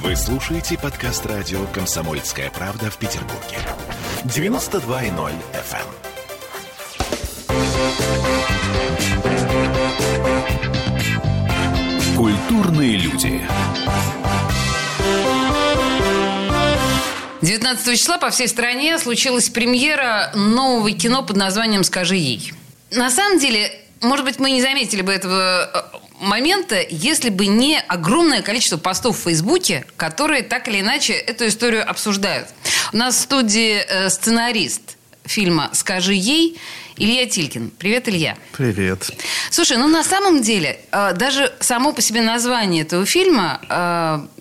Вы слушаете подкаст радио «Комсомольская правда» в Петербурге. 92.0 FM. Культурные люди. 19 числа по всей стране случилась премьера нового кино под названием «Скажи ей». На самом деле, может быть, мы не заметили бы этого э, момента, если бы не огромное количество постов в Фейсбуке, которые так или иначе эту историю обсуждают. У нас в студии э, сценарист фильма «Скажи ей» Илья Тилькин. Привет, Илья. Привет. Слушай, ну на самом деле, э, даже само по себе название этого фильма э,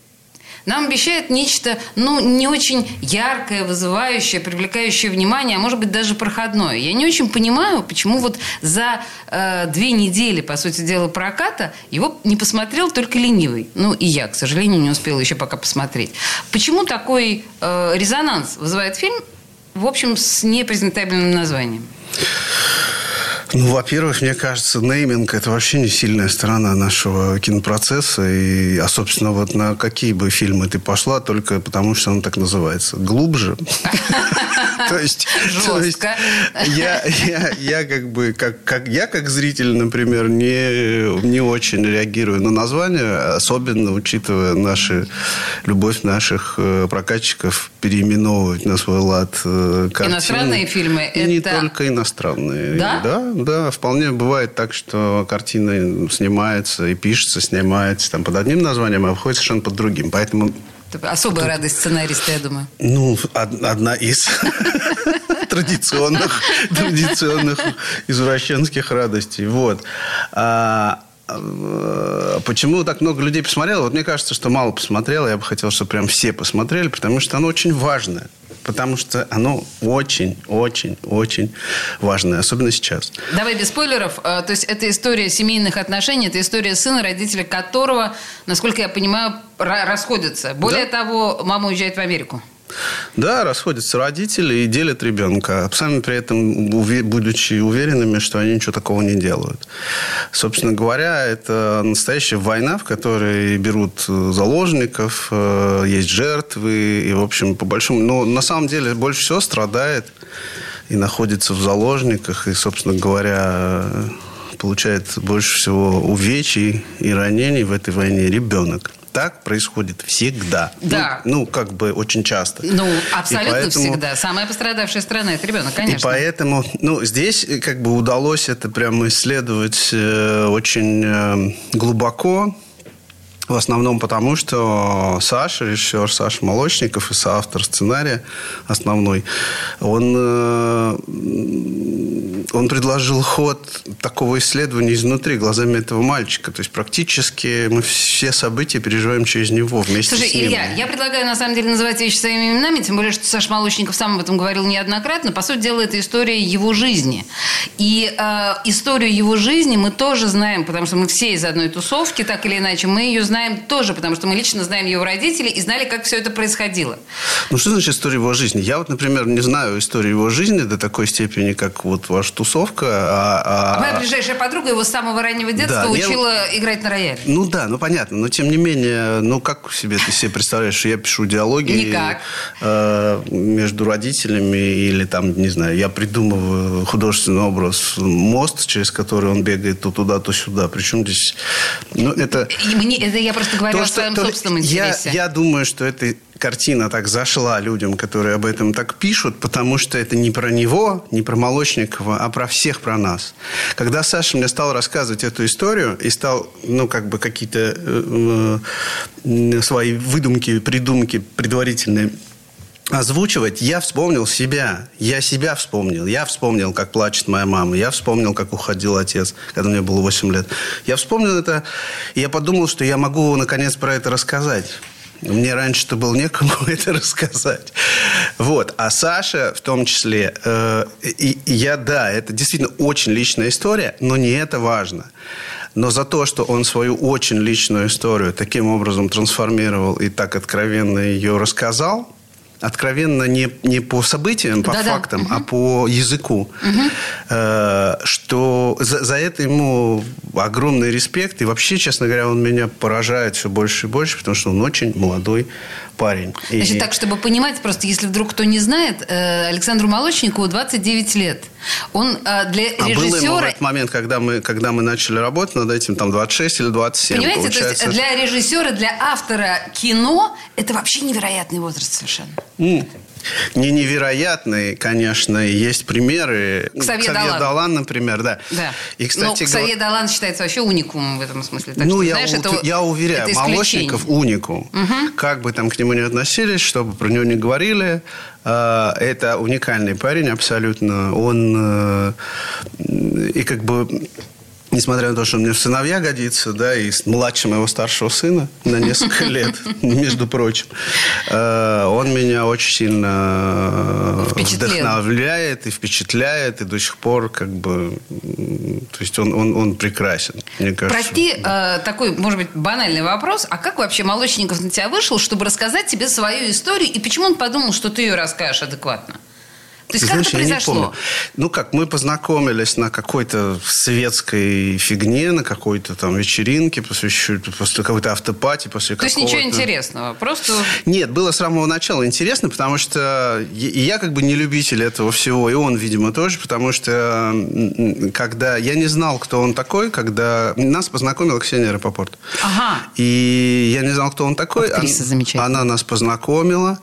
нам обещает нечто, ну, не очень яркое, вызывающее, привлекающее внимание, а может быть даже проходное. Я не очень понимаю, почему вот за э, две недели, по сути дела, проката его не посмотрел только ленивый. Ну, и я, к сожалению, не успела еще пока посмотреть. Почему такой э, резонанс вызывает фильм, в общем, с непрезентабельным названием? Ну, во-первых, мне кажется, нейминг – это вообще не сильная сторона нашего кинопроцесса. И, а, собственно, вот на какие бы фильмы ты пошла, только потому, что он так называется. Глубже. То есть, то есть я, я, я как бы, как, как, я как зритель, например, не, не очень реагирую на название, особенно учитывая наши, любовь наших э, прокатчиков переименовывать на свой лад э, картины. Иностранные фильмы? Не только иностранные. Да? Да, да. Вполне бывает так, что картина снимается и пишется, снимается там под одним названием, а выходит совершенно под другим. Поэтому Особая Тут... радость сценариста, я думаю. Ну, одна из традиционных, традиционных извращенских радостей. Вот. А, почему так много людей посмотрело? Вот мне кажется, что мало посмотрело. Я бы хотел, чтобы прям все посмотрели, потому что оно очень важное потому что оно очень, очень, очень важное, особенно сейчас. Давай без спойлеров. А, то есть это история семейных отношений, это история сына, родители которого, насколько я понимаю, расходятся. Более да? того, мама уезжает в Америку. Да, расходятся родители и делят ребенка, сами при этом будучи уверенными, что они ничего такого не делают. Собственно говоря, это настоящая война, в которой берут э, заложников, э, есть жертвы, и, в общем, по большому... Но на самом деле больше всего страдает и находится в заложниках, и, собственно говоря, получает больше всего увечий и ранений в этой войне ребенок так происходит всегда. Да. Ну, ну как бы очень часто. Ну, абсолютно поэтому, всегда. Самая пострадавшая страна – это ребенок, конечно. И поэтому, ну, здесь э, как бы удалось это прямо исследовать э, очень э, глубоко. В основном потому, что Саша, режиссер Саша Молочников и соавтор сценария основной, он, э, он предложил ход такого исследования изнутри, глазами этого мальчика. То есть практически мы все события переживаем через него вместе Слушай, с ним. Илья, я предлагаю на самом деле называть вещи своими именами, тем более, что Саша Молочников сам об этом говорил неоднократно. По сути дела, это история его жизни. И э, историю его жизни мы тоже знаем, потому что мы все из одной тусовки, так или иначе, мы ее знаем знаем тоже, потому что мы лично знаем его родителей и знали, как все это происходило. Ну, что значит история его жизни? Я вот, например, не знаю историю его жизни до такой степени, как вот ваша тусовка. А, а... а моя ближайшая подруга его с самого раннего детства да, учила я... играть на рояле. Ну да, ну понятно. Но тем не менее, ну как себе ты себе представляешь, что я пишу диалоги Никак. Э, между родителями или там, не знаю, я придумываю художественный образ, мост, через который он бегает то туда, то сюда. Причем здесь... Ну, это... И мне, это я просто говорю то, о своем то, собственном интересе. Я, я думаю, что эта картина так зашла людям, которые об этом так пишут, потому что это не про него, не про Молочникова, а про всех, про нас. Когда Саша мне стал рассказывать эту историю и стал, ну, как бы какие-то э, э, свои выдумки, придумки предварительные озвучивать, я вспомнил себя. Я себя вспомнил. Я вспомнил, как плачет моя мама. Я вспомнил, как уходил отец, когда мне было 8 лет. Я вспомнил это, и я подумал, что я могу, наконец, про это рассказать. Мне раньше-то было некому это рассказать. Вот. А Саша в том числе, э, и, и я, да, это действительно очень личная история, но не это важно. Но за то, что он свою очень личную историю таким образом трансформировал и так откровенно ее рассказал – откровенно не, не по событиям, по Да-да. фактам, а по языку. Э, что за, за это ему огромный респект. И вообще, честно говоря, он меня поражает все больше и больше, потому что он очень молодой парень. И- Значит, так, чтобы понимать, просто если вдруг кто не знает, э, Александру Молочникову 29 лет. Он э, для А было ему в режиссера... этот момент, когда мы, когда мы начали работать над этим, там 26 или 27, Понимаете, то есть получается. для режиссера, для автора кино это вообще невероятный возраст совершенно. М. Не невероятный, конечно, есть примеры. Ксавье Далан. например, да. Да. И, Но кстати, Ксавье говоря- Далан считается вообще уникумом в этом смысле. Так ну, что, я, знаешь, у- это, я уверяю, это. Молочников уникум. Как бы там к нему ни относились, что бы про него ни говорили, э, это уникальный парень абсолютно. Он э, и как бы Несмотря на то, что мне в сыновья годится, да, и младше моего старшего сына на несколько лет, между прочим, э, он меня очень сильно э, Впечатлил. вдохновляет и впечатляет, и до сих пор как бы... То есть он, он, он прекрасен, мне кажется. Прости, э, такой, может быть, банальный вопрос. А как вообще Молочников на тебя вышел, чтобы рассказать тебе свою историю? И почему он подумал, что ты ее расскажешь адекватно? То есть Ты как знаешь, это я не произошло? помню. Ну как, мы познакомились на какой-то светской фигне, на какой-то там вечеринке, посвящу- после какой-то автопати, после То есть какого-то... ничего интересного, просто... Нет, было с самого начала интересно, потому что я как бы не любитель этого всего, и он, видимо, тоже, потому что когда я не знал, кто он такой, когда нас познакомила Ксения Рапопорт. Ага. И я не знал, кто он такой. Актриса Ан- замечательная. Она нас познакомила,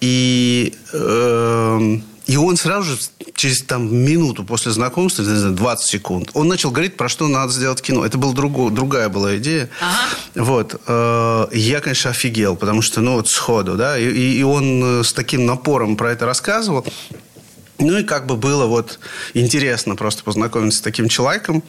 и эм, и он сразу же, через там, минуту после знакомства, не знаю, 20 секунд, он начал говорить, про что надо сделать кино. Это была друго- другая была идея. Ага. Вот. э, Я, конечно, офигел, потому что, ну, вот сходу, да, и, и- и он э, с таким напором про это рассказывал. Ну, и как бы было вот интересно просто познакомиться с таким человеком.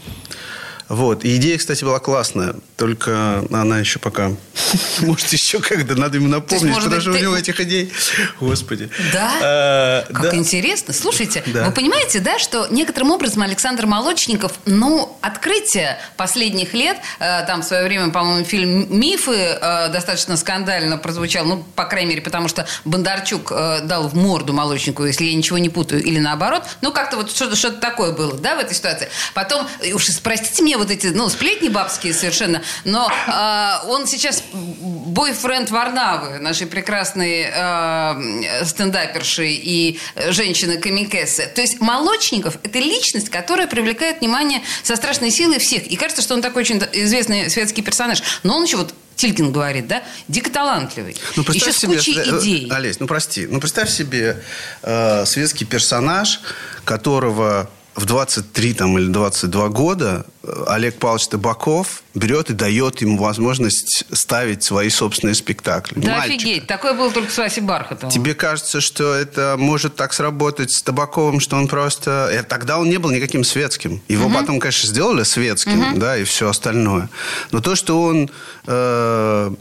Вот. И идея, кстати, была классная. Только она еще пока... Может, еще когда надо ему напомнить, потому что у ты- него этих идей... Господи. Да? Э, Как интересно. Слушайте, вы понимаете, да, что некоторым образом Александр Молочников, ну, открытие последних лет, э, там в свое время, по-моему, фильм «Мифы» э, достаточно скандально прозвучал, ну, по крайней мере, потому что Бондарчук э, дал в морду Молочникову, если я ничего не путаю, или наоборот. Ну, как-то вот что-то, такое было, да, в этой ситуации. Потом, уж простите мне вот эти, ну, сплетни бабские совершенно, но э, он сейчас бойфренд Варнавы, нашей прекрасной э, стендаперши и женщины Камикессы. То есть Молочников – это личность, которая привлекает внимание со страшной силой всех. И кажется, что он такой очень известный светский персонаж. Но он еще вот Тилькин говорит, да, дико талантливый. Ну, еще с себе, кучей э, идей. Олесь, ну прости, ну представь себе э, светский персонаж, которого в 23 там, или 22 года Олег Павлович Табаков берет и дает ему возможность ставить свои собственные спектакли. Да Мальчика. офигеть, такое было только с Васей Бархатовым. Тебе кажется, что это может так сработать с Табаковым, что он просто... э, Тогда он не был никаким светским. Его потом, конечно, сделали светским, да, и все остальное. Но то, что он э,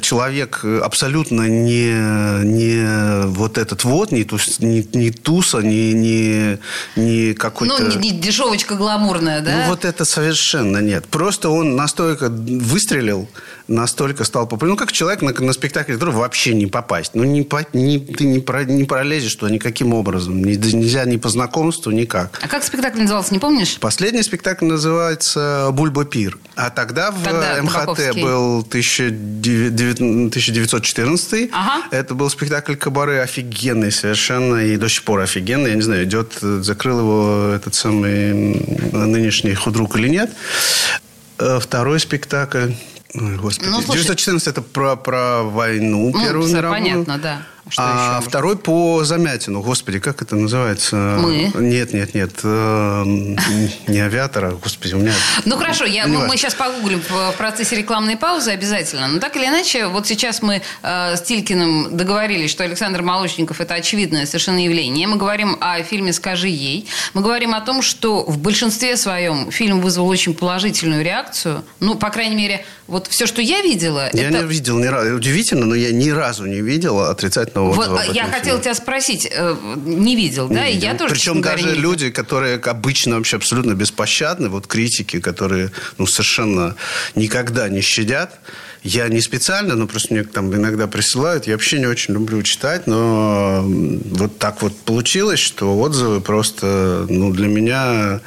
человек абсолютно не, не вот этот вот, не, тус, не, не туса, не, не, не какой-то... Ну, не, не дешевочка гламурная, да? Ну, вот это совершенно нет. Просто он настолько выстрелил, настолько стал популярным. Ну, как человек на, на спектакль, который вообще не попасть. Ну, не, по- не- ты не, про- не пролезешь туда никаким образом. Ни- нельзя ни по знакомству, никак. А как спектакль назывался, не помнишь? Последний спектакль называется «Бульба Пир». А тогда в Тогда МХТ Табаковский. был 1909 1914. Ага. Это был спектакль «Кабаре» офигенный совершенно. И до сих пор офигенный. Я не знаю, идет, э, закрыл его этот самый нынешний худрук или нет. Э, Второй спектакль... Ой, господи. Ну, слушай. 914 это про, про войну Ну, Первую мировую. понятно, да. Что а еще? второй по Замятину. Господи, как это называется? Мы? Нет, нет, нет. э, Не авиатора. Господи, у меня... Ну хорошо, я, мы, мы сейчас погуглим в, в процессе рекламной паузы обязательно. Но так или иначе, вот сейчас мы э, с Тилькиным договорились, что Александр Молочников это очевидное совершенно явление. Мы говорим о фильме «Скажи ей». Мы говорим о том, что в большинстве своем фильм вызвал очень положительную реакцию. Ну, по крайней мере, вот все, что я видела, Я это... не видел ни разу. Удивительно, но я ни разу не видел отрицательного Вот, отзыва а, я хотела фильме. тебя спросить, э, не видел, да? Не я видел. тоже, Причем говоря, даже видела. люди, которые обычно вообще абсолютно беспощадны, вот критики, которые ну, совершенно никогда не щадят, я не специально, но просто мне там иногда присылают. Я вообще не очень люблю читать, но вот так вот получилось, что отзывы просто ну, для меня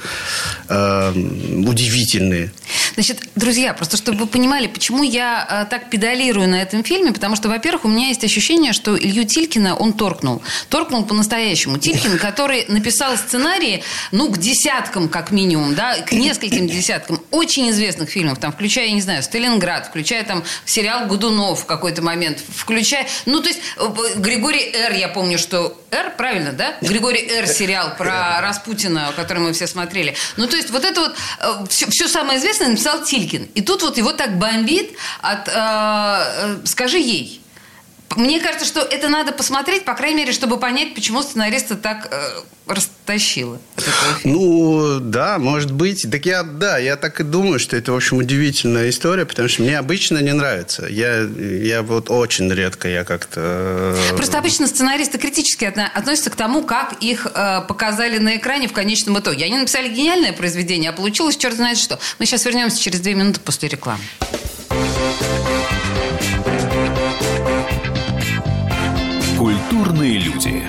э, удивительные. Значит, друзья, просто чтобы вы понимали, почему я э, так педалирую на этом фильме, потому что, во-первых, у меня есть ощущение, что Илью Тилькина он торкнул. Торкнул по-настоящему. Тилькин, который написал сценарии, ну, к десяткам, как минимум, да, к нескольким десяткам очень известных фильмов, там, включая, я не знаю, «Сталинград», включая там сериал «Годунов» в какой-то момент, включая, ну, то есть э, Григорий Р, я помню, что Р, правильно, да? Григорий Р сериал про Распутина, который мы все смотрели. Ну, то есть вот это вот, все, э, все самое известное написал Тилькин. И тут вот его так бомбит от э, «Скажи ей». Мне кажется, что это надо посмотреть, по крайней мере, чтобы понять, почему сценариста так э, растащило. Ну, да, может быть. Так я, да, я так и думаю, что это, в общем, удивительная история, потому что мне обычно не нравится. Я, я вот очень редко я как-то... Э, Просто обычно сценаристы критически относятся к тому, как их э, показали на экране в конечном итоге. Они написали гениальное произведение, а получилось черт знает что. Мы сейчас вернемся через две минуты после рекламы. Культурные люди.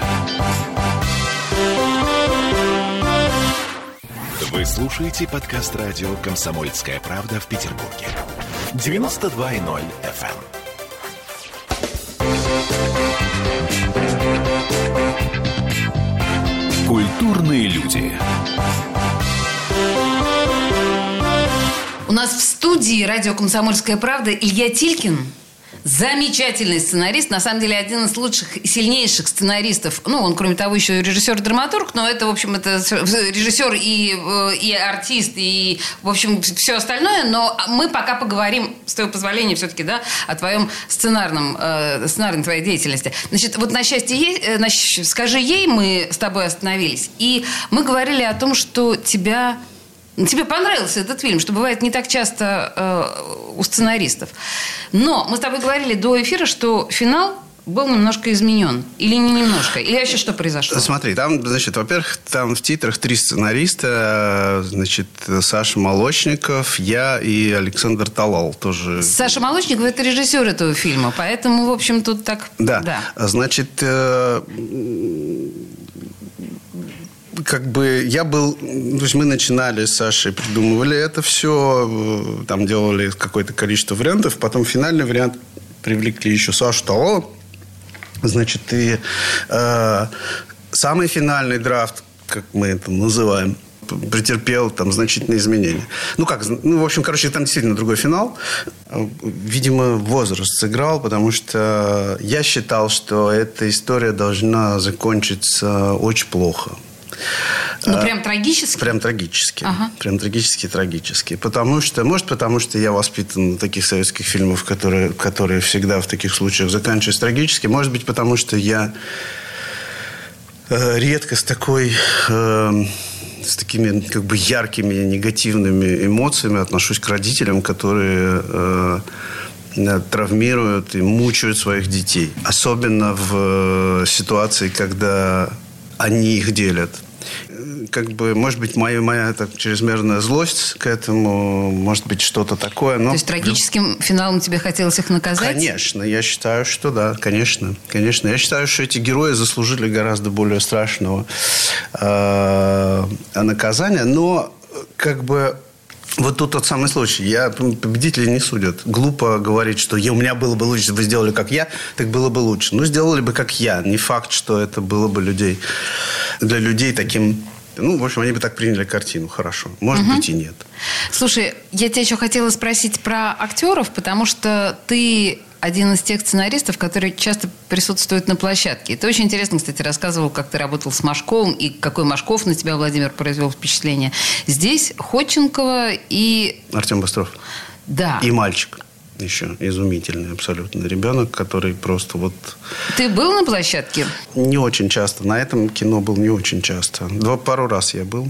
Вы слушаете подкаст радио «Комсомольская правда» в Петербурге. 92.0 FM. эм. Культурные люди. У нас в студии радио «Комсомольская правда» Илья Тилькин – Замечательный сценарист, на самом деле один из лучших и сильнейших сценаристов. Ну, он, кроме того, еще режиссер-драматург, но это, в общем, это режиссер и, э, и артист, и, в общем, все остальное. Но мы пока поговорим, с твоего позволения, все-таки, да, о твоем сценарном, э, сценарной твоей деятельности. Значит, вот на счастье ей, э, на, скажи ей, мы с тобой остановились. И мы говорили о том, что тебя Тебе понравился этот фильм, что бывает не так часто э, у сценаристов. Но мы с тобой говорили до эфира, что финал был немножко изменен. Или не немножко? Или вообще что произошло? Смотри, там, значит, во-первых, там в титрах три сценариста. Значит, Саша Молочников, я и Александр Талал тоже. Саша Молочников – это режиссер этого фильма. Поэтому, в общем, тут так... Да. да. Значит, э, как бы я был... То есть мы начинали с Сашей, придумывали это все, э, там делали какое-то количество вариантов. Потом финальный вариант привлекли еще Сашу того. Значит, и э, самый финальный драфт, как мы это называем, претерпел там значительные изменения. Ну как, ну в общем, короче, там действительно другой финал. Видимо, возраст сыграл, потому что я считал, что эта история должна закончиться очень плохо. Ну, а, прям трагически? Прям трагически. Ага. Прям трагически, трагически. Потому что, может, потому что я воспитан на таких советских фильмах, которые, которые всегда в таких случаях заканчиваются трагически. Может быть, потому что я э, редко с такой... Э, с такими как бы яркими негативными эмоциями отношусь к родителям, которые э, травмируют и мучают своих детей. Особенно в э, ситуации, когда они их делят как бы, может быть, моя, моя так, чрезмерная злость к этому, может быть, что-то такое. Но... То есть трагическим финалом тебе хотелось их наказать? Конечно, я считаю, что да, конечно, конечно. Я считаю, что эти герои заслужили гораздо более страшного э, наказания, но как бы вот тут тот самый случай. Я, победители не судят. Глупо говорить, что у меня было бы лучше, если бы вы сделали как я, так было бы лучше. Ну, сделали бы как я. Не факт, что это было бы людей, для людей таким ну, в общем, они бы так приняли картину, хорошо. Может угу. быть и нет. Слушай, я тебя еще хотела спросить про актеров, потому что ты один из тех сценаристов, которые часто присутствуют на площадке. Ты очень интересно, кстати, рассказывал, как ты работал с Машковым, и какой Машков на тебя, Владимир, произвел впечатление. Здесь Ходченкова и... Артем Быстров. Да. И мальчик еще изумительный абсолютно ребенок, который просто вот... Ты был на площадке? Не очень часто. На этом кино был не очень часто. Два, пару раз я был.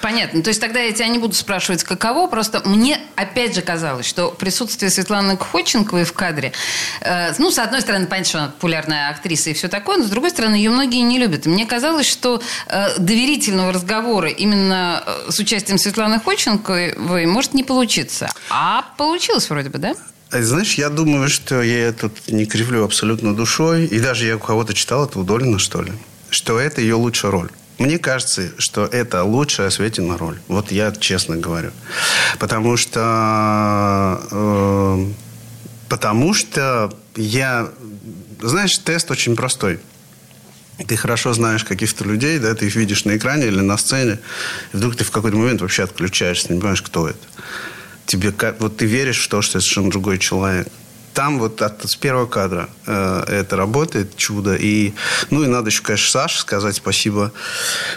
Понятно. То есть тогда я тебя не буду спрашивать, каково. Просто мне опять же казалось, что присутствие Светланы Ходченковой в кадре, э, ну, с одной стороны, понятно, что она популярная актриса и все такое, но с другой стороны, ее многие не любят. И мне казалось, что э, доверительного разговора именно э, с участием Светланы Ходченковой может не получиться. А получилось вроде бы, да? Знаешь, я думаю, что я тут не кривлю абсолютно душой. И даже я у кого-то читал это у Долина, что ли. Что это ее лучшая роль. Мне кажется, что это лучшая Светина роль. Вот я честно говорю. Потому что... Э, потому что я... Знаешь, тест очень простой. Ты хорошо знаешь каких-то людей, да, ты их видишь на экране или на сцене, и вдруг ты в какой-то момент вообще отключаешься, не понимаешь, кто это тебе вот ты веришь в то, что это совершенно другой человек. Там вот от, с первого кадра э, это работает чудо. И, ну и надо еще, конечно, Саше сказать спасибо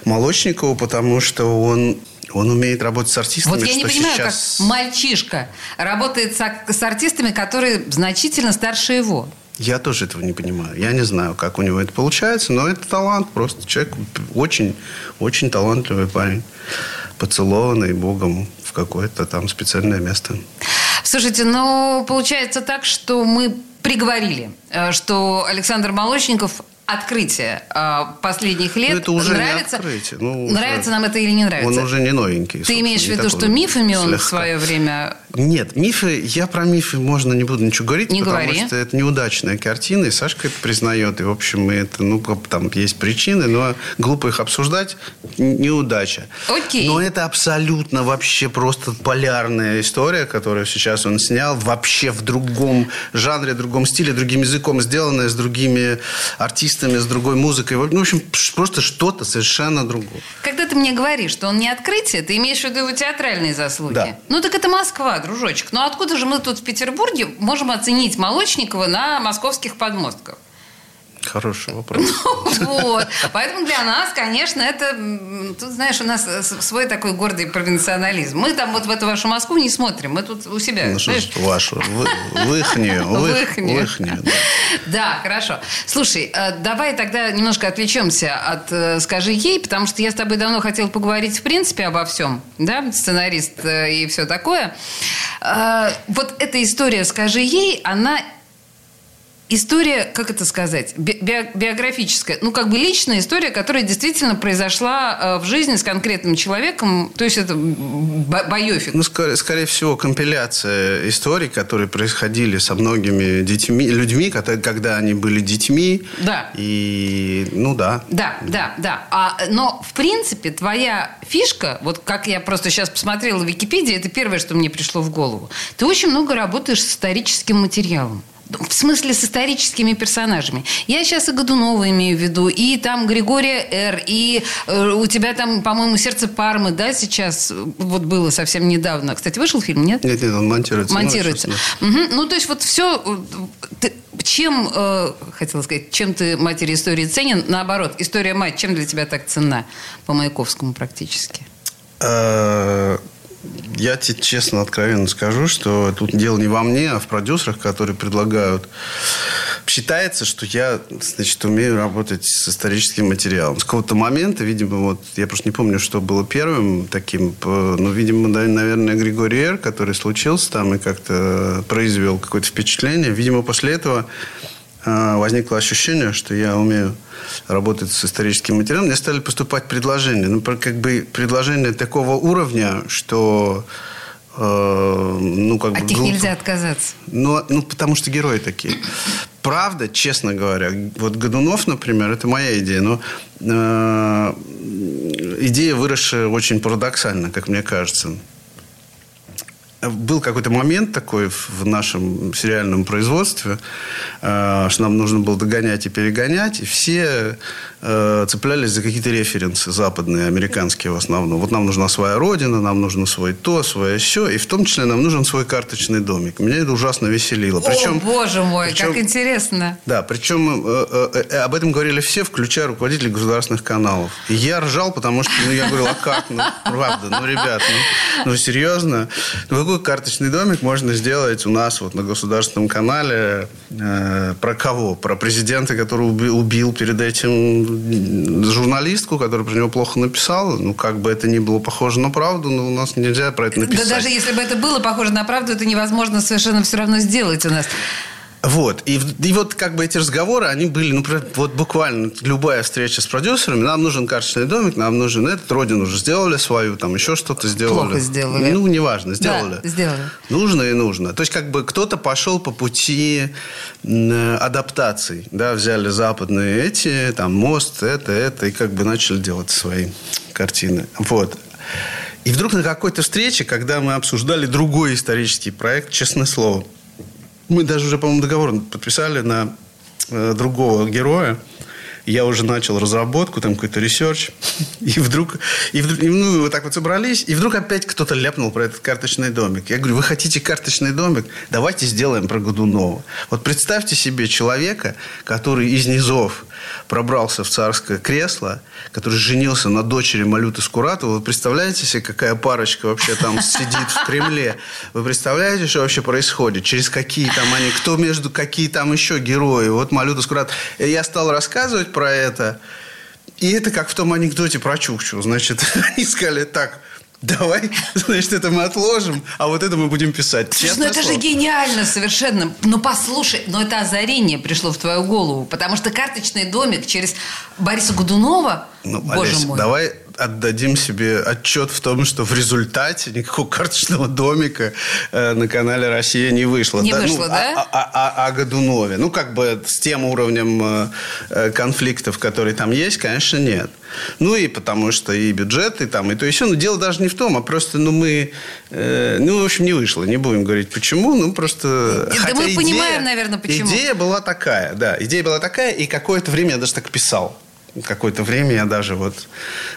Молочникову, потому что он он умеет работать с артистами. Вот я не понимаю, сейчас... как мальчишка работает с, с артистами, которые значительно старше его. Я тоже этого не понимаю. Я не знаю, как у него это получается, но это талант. Просто человек очень, очень талантливый парень. Поцелованный Богом какое-то там специальное место. Слушайте, ну, получается так, что мы приговорили, э, что Александр Молочников открытие э, последних лет. Ну, это уже нравится, не открытие. Ну, нравится нам это или не нравится? Он уже не новенький. Ты имеешь в виду, что мифами он слегка. в свое время... Нет, мифы, я про мифы можно не буду ничего говорить, не потому говори. что это неудачная картина, и Сашка это признает, и, в общем, это, ну, там есть причины, но глупо их обсуждать, неудача. Окей. Но это абсолютно вообще просто полярная история, которую сейчас он снял, вообще в другом жанре, другом стиле, другим языком сделанная, с другими артистами, артистами, с другой музыкой. Ну, в общем, просто что-то совершенно другое. Когда ты мне говоришь, что он не открытие, ты имеешь в виду его театральные заслуги? Да. Ну, так это Москва, дружочек. Ну, откуда же мы тут в Петербурге можем оценить Молочникова на московских подмостках? Хороший вопрос. Вот. Поэтому для нас, конечно, это... Тут, знаешь, у нас свой такой гордый провинционализм. Мы там вот в эту вашу Москву не смотрим. Мы тут у себя. Ну, что вашу? В ихнюю. В. Да, хорошо. Слушай, э, давай тогда немножко отвлечемся от э, «Скажи ей», потому что я с тобой давно хотела поговорить, в принципе, обо всем. Да, сценарист э, и все такое. Вот эта история «Скажи ей», она история, как это сказать, би биографическая, ну, как бы личная история, которая действительно произошла э, в жизни с конкретным человеком, то есть это байофик. Ну, скорее, скорее всего, компиляция историй, которые происходили со многими детьми, людьми, когда, когда они были детьми. Да. И, ну, да. Да, да, да. А, но, в принципе, твоя фишка, вот как я просто сейчас посмотрела в Википедии, это первое, что мне пришло в голову. Ты очень много работаешь с историческим материалом в смысле с историческими персонажами. Я сейчас и Годунова имею в виду, и там Григория Р., и э, у тебя там, по-моему, «Сердце Пармы», да, сейчас вот было совсем недавно. Кстати, вышел фильм, нет? Нет, нет, он монтируется. Монтируется. Угу. Ну, то есть вот все... Э, ты, чем, э, хотела сказать, чем ты матери истории ценен? Наоборот, история мать, чем для тебя так ценна? По Маяковскому практически. Я тебе честно, откровенно скажу, что тут дело не во мне, а в продюсерах, которые предлагают. Считается, что я, значит, умею работать с историческим материалом. С какого-то момента, видимо, вот, я просто не помню, что было первым таким, ну, видимо, наверное, Григорий Р., который случился там и как-то произвел какое-то впечатление. Видимо, после этого возникло ощущение, что я умею работать с историческим материалом, мне стали поступать предложения. Ну, как бы предложения такого уровня, что э, ну, как От бы... Них глупо. нельзя отказаться. Ну, ну, потому что герои такие. Правда, честно говоря, вот Годунов, например, это моя идея, но э, идея выросшая очень парадоксально, как мне кажется был какой-то момент такой в нашем сериальном производстве, э, что нам нужно было догонять и перегонять, и все э, цеплялись за какие-то референсы западные, американские в основном. Вот нам нужна своя родина, нам нужно свой то, свое все, и в том числе нам нужен свой карточный домик. Меня это ужасно веселило. Причем, О, боже мой, причем, как интересно. Да, причем э, об этом говорили все, включая руководителей государственных каналов. И я ржал, потому что ну, я говорил, а как? Ну, правда, ну, ребят, ну, ну серьезно? Ну, какой какой карточный домик можно сделать у нас вот на государственном канале? Э, про кого? Про президента, который убил, убил перед этим журналистку, которая про него плохо написала? Ну, как бы это ни было похоже на правду, но у нас нельзя про это написать. Да даже если бы это было похоже на правду, это невозможно совершенно все равно сделать у нас. Вот. И, и вот как бы эти разговоры, они были, ну, вот буквально любая встреча с продюсерами, нам нужен карточный домик, нам нужен этот, Родину уже сделали свою, там еще что-то сделали. Плохо сделали. Ну, неважно, сделали. Да, сделали. Нужно и нужно. То есть, как бы кто-то пошел по пути адаптаций, да, взяли западные эти, там, мост, это, это, и как бы начали делать свои картины. Вот. И вдруг на какой-то встрече, когда мы обсуждали другой исторический проект, честное слово, мы даже уже, по-моему, договор подписали на э, другого героя. Я уже начал разработку, там какой-то research. И вдруг, и вдруг ну, мы вот так вот собрались, и вдруг опять кто-то ляпнул про этот карточный домик. Я говорю, вы хотите карточный домик? Давайте сделаем про Годунова. Вот представьте себе человека, который из низов пробрался в царское кресло, который женился на дочери Малюты Скуратова. Вы представляете себе, какая парочка вообще там сидит в Кремле? Вы представляете, что вообще происходит? Через какие там они, кто между, какие там еще герои? Вот Малюта Скуратова. Я стал рассказывать про это, и это как в том анекдоте про Чукчу. Значит, они сказали так – давай, значит, это мы отложим, а вот это мы будем писать. Слушай, ну это слово. же гениально совершенно. Ну послушай, но это озарение пришло в твою голову, потому что карточный домик через Бориса Гудунова, ну, боже Олесь, мой. давай отдадим себе отчет в том, что в результате никакого карточного домика э, на канале «Россия» не вышло. Не да? вышло, ну, да? О, о, о, о Годунове. Ну, как бы с тем уровнем э, э, конфликтов, которые там есть, конечно, нет. Ну, и потому что и бюджет, и там, и то, и все. Но дело даже не в том, а просто, ну, мы... Э, ну, в общем, не вышло. Не будем говорить, почему. Ну, просто... Да Хотя мы идея, понимаем, наверное, почему. Идея была такая, да. Идея была такая, и какое-то время я даже так писал какое-то время я даже вот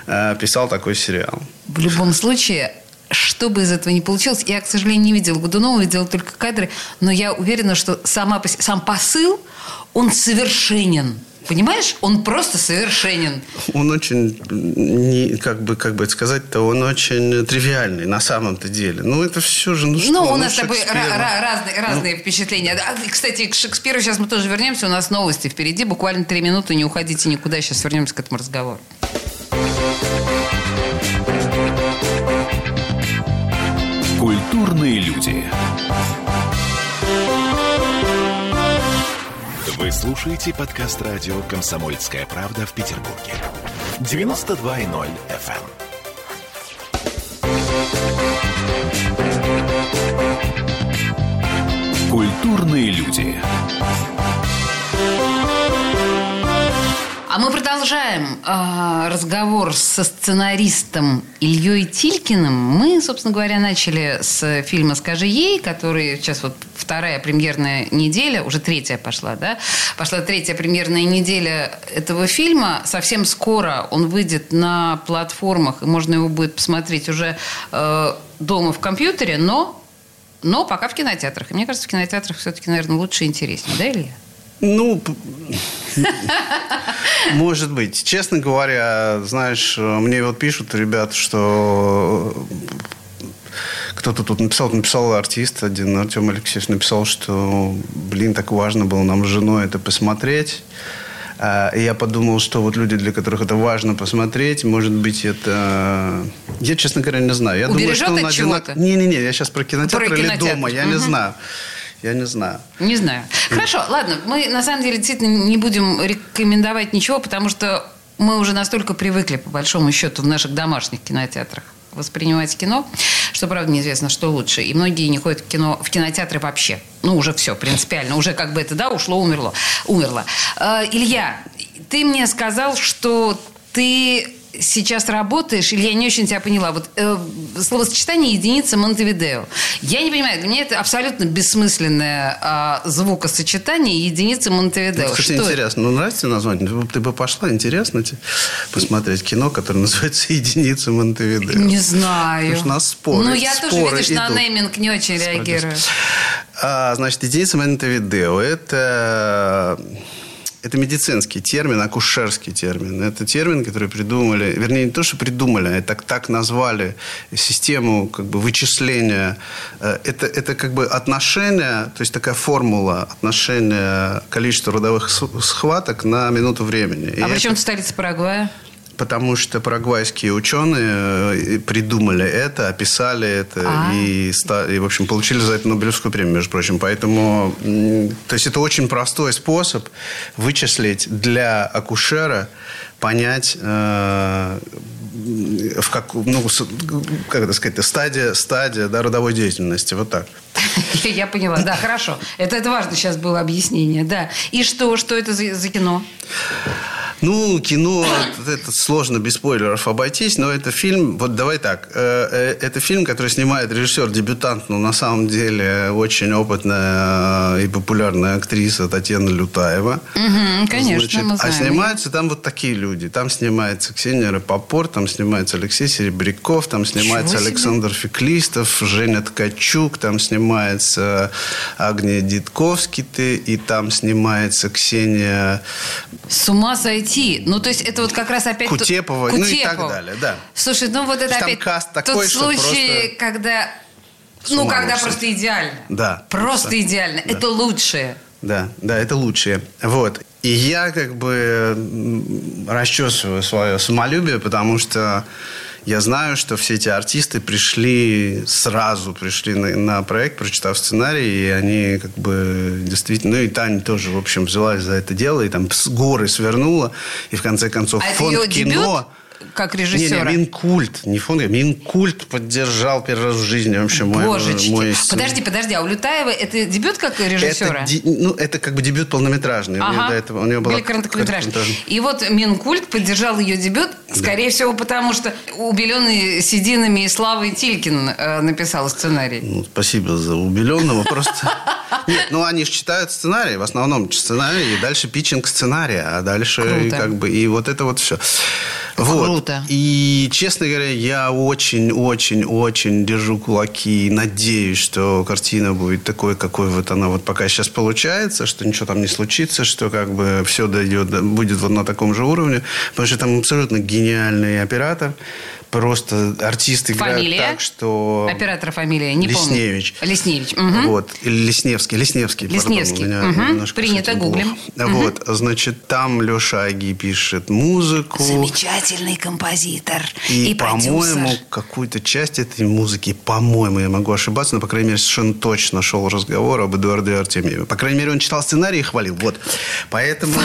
э, писал такой сериал. В любом случае, что бы из этого не получилось, я, к сожалению, не видела Годунова, видела только кадры, но я уверена, что сама, сам посыл, он совершенен. Понимаешь, он просто совершенен. Он очень, не, как бы, как бы это сказать-то, он очень тривиальный на самом-то деле. Ну, это все же, ну что, Ну, у ну, нас с тобой разные, разные ну. впечатления. А, кстати, к Шекспиру сейчас мы тоже вернемся, у нас новости впереди, буквально три минуты, не уходите никуда, сейчас вернемся к этому разговору. Культурные люди. Вы слушаете подкаст радио «Комсомольская правда» в Петербурге. 92.0 FM. Эм. Культурные люди. А мы продолжаем э, разговор со сценаристом Ильей Тилькиным. Мы, собственно говоря, начали с фильма «Скажи ей», который сейчас вот вторая премьерная неделя, уже третья пошла, да? Пошла третья премьерная неделя этого фильма. Совсем скоро он выйдет на платформах, и можно его будет посмотреть уже э, дома в компьютере, но, но пока в кинотеатрах. И мне кажется, в кинотеатрах все-таки, наверное, лучше и интереснее, да, Илья? Ну, может быть. Честно говоря, знаешь, мне вот пишут ребята, что кто-то тут написал, написал артист один, Артем Алексеевич, написал, что, блин, так важно было нам с женой это посмотреть. А, и я подумал, что вот люди, для которых это важно посмотреть, может быть, это... Я, честно говоря, не знаю. Я Убережет думаю, что он одинок... Не-не-не, я сейчас про кинотеатр про или кинотеатр. дома, я угу. не знаю. Я не знаю. Не знаю. Хорошо, ладно. Мы на самом деле действительно не будем рекомендовать ничего, потому что мы уже настолько привыкли, по большому счету, в наших домашних кинотеатрах воспринимать кино, что, правда, неизвестно, что лучше. И многие не ходят в, кино, в кинотеатры вообще. Ну, уже все, принципиально. Уже как бы это, да, ушло, умерло. Умерло. Э, Илья, ты мне сказал, что ты сейчас работаешь, или я не очень тебя поняла, вот э, словосочетание единица Монтевидео. Я не понимаю, для меня это абсолютно бессмысленное э, звукосочетание единицы Монтевидео. Ну, Что интересно, ну нравится название? Ты бы пошла, интересно тебе посмотреть кино, которое называется «Единица Монтевидео». Не знаю. Потому что у нас споры, Ну, я тоже, видишь, идут. на нейминг не очень реагирую. А, значит, «Единица Монтевидео» – это это медицинский термин, акушерский термин. Это термин, который придумали, вернее, не то, что придумали, а так, так назвали систему как бы, вычисления. Э, это, это как бы отношение, то есть такая формула отношения количества родовых схваток на минуту времени. А при чем столица Парагвая? Потому что парагвайские ученые э, придумали это, описали это А. и, и, в общем, получили за это Нобелевскую премию, между прочим. Поэтому, то есть это очень простой способ вычислить для акушера, понять, э, в как, ну, как это сказать, стадия, стадия да, родовой деятельности. Вот так. Я поняла, да, хорошо. Это, это важно сейчас было объяснение, да. И что, что это за, за кино? Ну, кино, это сложно без спойлеров обойтись, но это фильм, вот давай так, э, э, это фильм, который снимает режиссер-дебютант, но на самом деле очень опытная э, и популярная актриса Татьяна Лютаева. Мгм, конечно, Значит, мы А знаем. снимаются там вот такие люди. Там снимается Ксения Рапопорт, там снимается Алексей Серебряков, там снимается. Александр Феклистов, Женя Ткачук, там снимается Агния Дитковский, и там снимается Ксения С ума сойти. Ну, то есть, это вот как раз опять... Кутепова, тот- ну и так далее, да. Слушай, ну вот это Там опять каст тот такой, что случай, просто когда... Ну, когда просто идеально. Да. Просто Да. идеально. Да. Это лучшее. Да, да, это лучшее. Вот. И я как бы расчесываю свое самолюбие, потому что я знаю, что все эти артисты пришли сразу, пришли на, на проект, прочитав сценарий, и они как бы действительно... Ну и Таня тоже, в общем, взялась за это дело, и там с горы свернула, и в конце концов А фонд кино... дебют как режиссера? Не, не, Минкульт, не фонд, Минкульт поддержал первый раз в жизни вообще мой, Божечки. мой Подожди, подожди, а у Лютаева это дебют как режиссера? это, ну, это как бы дебют полнометражный. У нее Ага. до этого, у нее была. И вот Минкульт поддержал ее дебют, скорее всего, потому что убеленный сединами и Славой Тилькин э, написал сценарий. Ну, спасибо за убеленного. Просто... Нет, ну они же читают сценарий, в основном сценарий, и дальше питчинг сценария, а дальше как бы и вот это вот все. Вот. Круто. И, честно говоря, я очень-очень-очень держу кулаки и надеюсь, что картина будет такой, какой вот она вот пока сейчас получается, что ничего там не случится, что как бы все дойдет, будет вот на таком же уровне. Потому что там абсолютно гениальный оператор. Просто артисты играют Фамилия? так, что... Оператора фамилия, не Лесневич. помню. Лесневич. мгм. Вот. Или Лесневский. Лесневский. пардон, Лесневский. у меня Мгм. немножко Принято, гуглим. плохо. Вот. Значит, там Леша Аги пишет музыку. Замечательный композитор И, и, по-моему, какую-то часть этой музыки, по-моему, я могу ошибаться, но, по крайней мере, совершенно точно шел разговор об Эдуарде Артемьеве. По крайней мере, он читал сценарий и хвалил. Вот. Поэтому...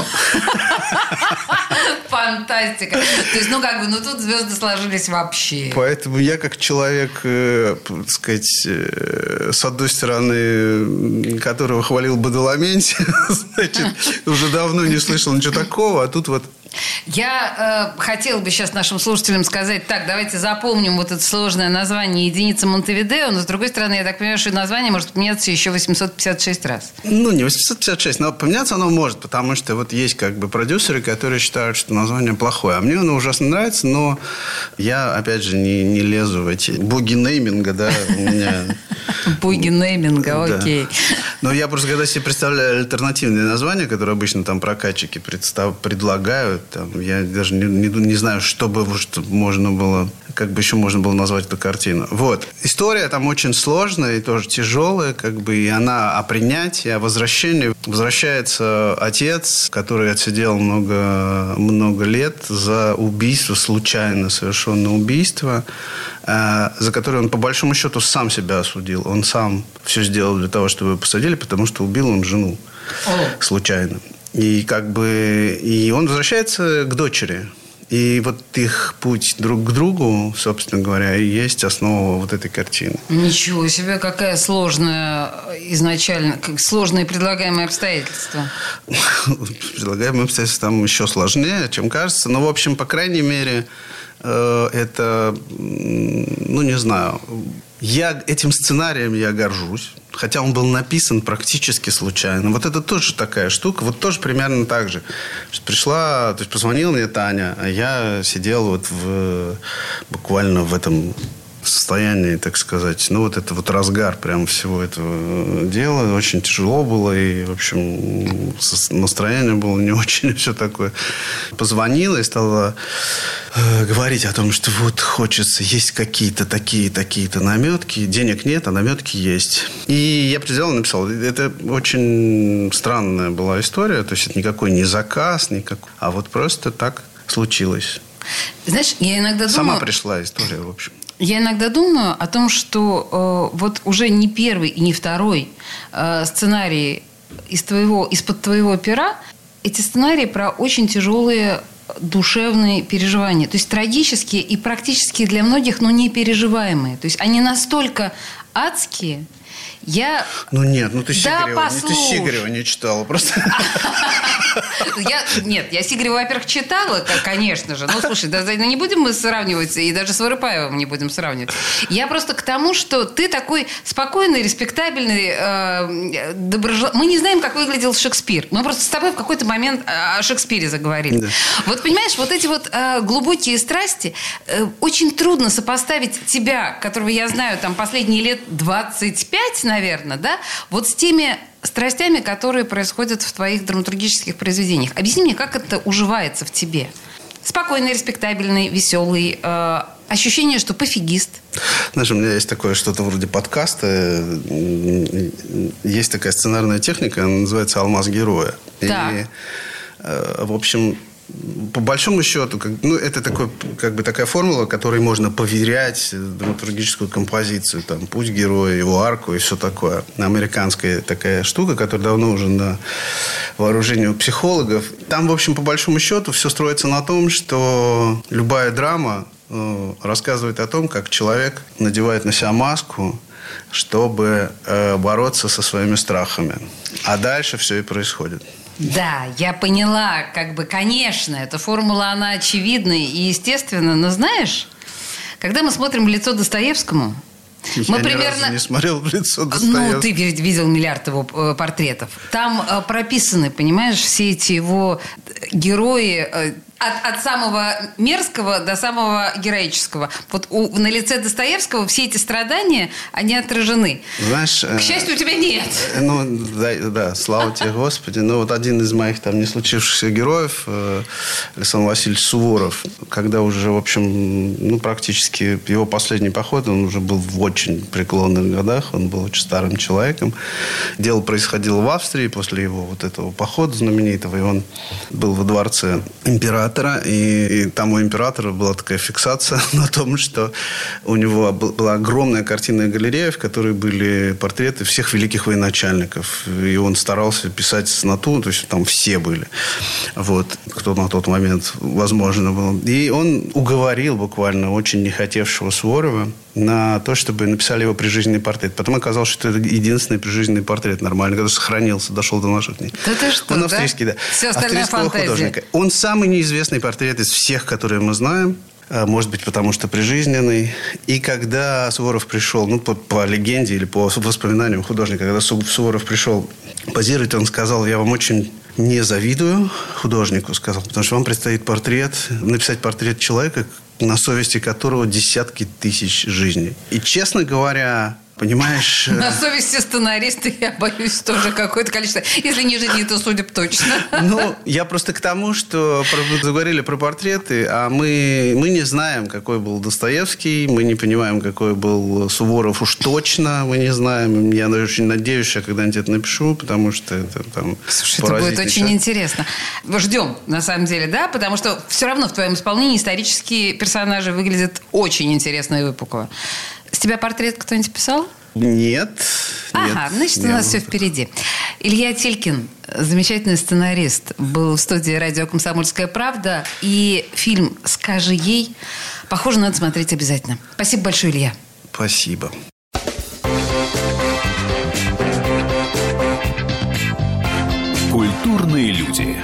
Фантастика. То есть, ну как бы, ну тут звезды сложились вообще. Поэтому я как человек, э, так сказать, э, с одной стороны, которого хвалил Бадаламенти, значит, уже давно не слышал ничего такого, а тут вот Я э, хотела бы сейчас нашим слушателям сказать, так, давайте запомним вот это сложное название единица Монтевидео, но с другой стороны, я так понимаю, что название может поменяться еще 856 раз. Ну, не 856, но поменяться оно может, потому что вот есть как бы продюсеры, которые считают, что название плохое. А мне оно ужасно нравится, но я, опять же, не, не лезу в эти боги нейминга, да, у меня... Буги нейминга, окей. Но я просто когда себе представляю альтернативные названия, которые обычно там прокатчики предлагают, там, я даже не, не, не знаю, что бы что можно было, как бы еще можно было назвать эту картину. Вот. История там очень сложная и тоже тяжелая, как бы, и она о принятии, о возвращении. Возвращается отец, который отсидел много, много лет за убийство, случайно совершенное убийство, э, за которое он по большому счету сам себя осудил. Он сам все сделал для того, чтобы его посадили, потому что убил он жену случайно. И как бы и он возвращается к дочери. И вот их путь друг к другу, собственно говоря, и есть основа вот этой картины. Ничего себе, какая сложная изначально, как сложные предлагаемые обстоятельства. Предлагаемые обстоятельства там еще сложнее, чем кажется. Но, в общем, по крайней мере, э, это, ну, не знаю, я этим сценарием я горжусь. Хотя он был написан практически случайно. Вот это тоже такая штука. Вот тоже примерно так же. Пришла, то есть позвонила мне Таня, а я сидел вот в, буквально в этом состоянии, так сказать, ну, вот это вот разгар прям всего этого дела. Очень тяжело было, и, в общем, настроение было не очень, все такое. Позвонила и стала э, говорить о том, что вот хочется, есть какие-то такие, такие-то наметки, денег нет, а наметки есть. И я взял и написал. Это очень странная была история, то есть это никакой не заказ, никакой, а вот просто так случилось. Знаешь, я иногда думаю... Сама пришла история, в общем. Я иногда думаю о том, что э, вот уже не первый и не второй э, сценарий из твоего, из-под твоего пера, эти сценарии про очень тяжелые душевные переживания. То есть трагические и практически для многих, но не переживаемые. То есть они настолько адские, я... Ну нет, ну ты да, Сигарева, послушай. ты Сигарева не читала просто. Я, нет, я Сигарева, во-первых, читала, конечно же. Ну, слушай, да, ну, не будем мы сравнивать, и даже с Воропаевым не будем сравнивать. Я просто к тому, что ты такой спокойный, респектабельный, э, доброжел... Мы не знаем, как выглядел Шекспир. Мы просто с тобой в какой-то момент о Шекспире заговорили. Да. Вот понимаешь, вот эти вот э, глубокие страсти, э, очень трудно сопоставить тебя, которого я знаю там последние лет 25, наверное, да, вот с теми страстями, которые происходят в твоих драматургических произведениях. Объясни мне, как это уживается в тебе? Спокойный, респектабельный, веселый, э, ощущение, что пофигист. Знаешь, у меня есть такое что-то вроде подкаста. Есть такая сценарная техника, она называется «Алмаз героя». Так. И, э, в общем, по большому счету, как, ну, это такой, как бы такая формула, которой можно поверять драматургическую композицию, там, путь героя, его арку и все такое. Американская такая штука, которая давно уже на вооружении у психологов. Там, в общем, по большому счету, все строится на том, что любая драма э, рассказывает о том, как человек надевает на себя маску, чтобы э, бороться со своими страхами. А дальше все и происходит. Да, я поняла, как бы, конечно, эта формула, она очевидна и естественна, но знаешь, когда мы смотрим в лицо Достоевскому, я мы примерно не смотрел в лицо Достоевского. Ну, ты видел миллиард его э, портретов. Там э, прописаны, понимаешь, все эти его герои э, от, от самого мерзкого до самого героического. Вот у, на лице Достоевского все эти страдания, они отражены. Знаешь, К счастью, у тебя нет. Э, ну, да, да, слава тебе, Господи. Ну, вот один из моих там не случившихся героев, э, Александр Васильевич Суворов, когда уже, в общем, ну, практически его последний поход, он уже был в очень преклонных годах, он был очень старым человеком. Дело происходило в Австрии после его вот этого похода знаменитого, и он был во дворце императора императора, и, и там у императора была такая фиксация на том, что у него была огромная картинная галерея, в которой были портреты всех великих военачальников. И он старался писать с нату, то есть там все были. Вот, кто на тот момент возможно был. И он уговорил буквально очень не хотевшего Суворова на то, чтобы написали его прижизненный портрет. Потом оказалось, что это единственный прижизненный портрет нормальный, который сохранился, дошел до наших дней. Да ты что, Он австрийский, да. да. Все остальная фантазия. художника. Он самый неизвестный портрет из всех, которые мы знаем. А, может быть, потому что прижизненный. И когда Суворов пришел, ну, по, по легенде или по воспоминаниям художника, когда Суворов пришел позировать, он сказал, я вам очень не завидую художнику, сказал, потому что вам предстоит портрет, написать портрет человека, на совести которого десятки тысяч жизней. И, честно говоря, Понимаешь? На э, совести сценариста, я боюсь, тоже какое-то количество. Если не жизни, то судеб точно. Ну, я просто к тому, что заговорили про портреты, а мы, мы не знаем, какой был Достоевский, мы не понимаем, какой был Суворов уж точно, мы не знаем. Я очень надеюсь, что я когда-нибудь это напишу, потому что это там... Слушай, это будет очень интересно. Ждем, на самом деле, да? Потому что все равно в твоем исполнении исторические персонажи выглядят очень интересно и выпукло. С тебя портрет кто-нибудь писал? Нет. Ага, нет, значит, у нас все впереди. Илья Тилькин, замечательный сценарист, был в студии радио «Комсомольская правда». И фильм «Скажи ей» похоже, надо смотреть обязательно. Спасибо большое, Илья. Спасибо. Культурные люди.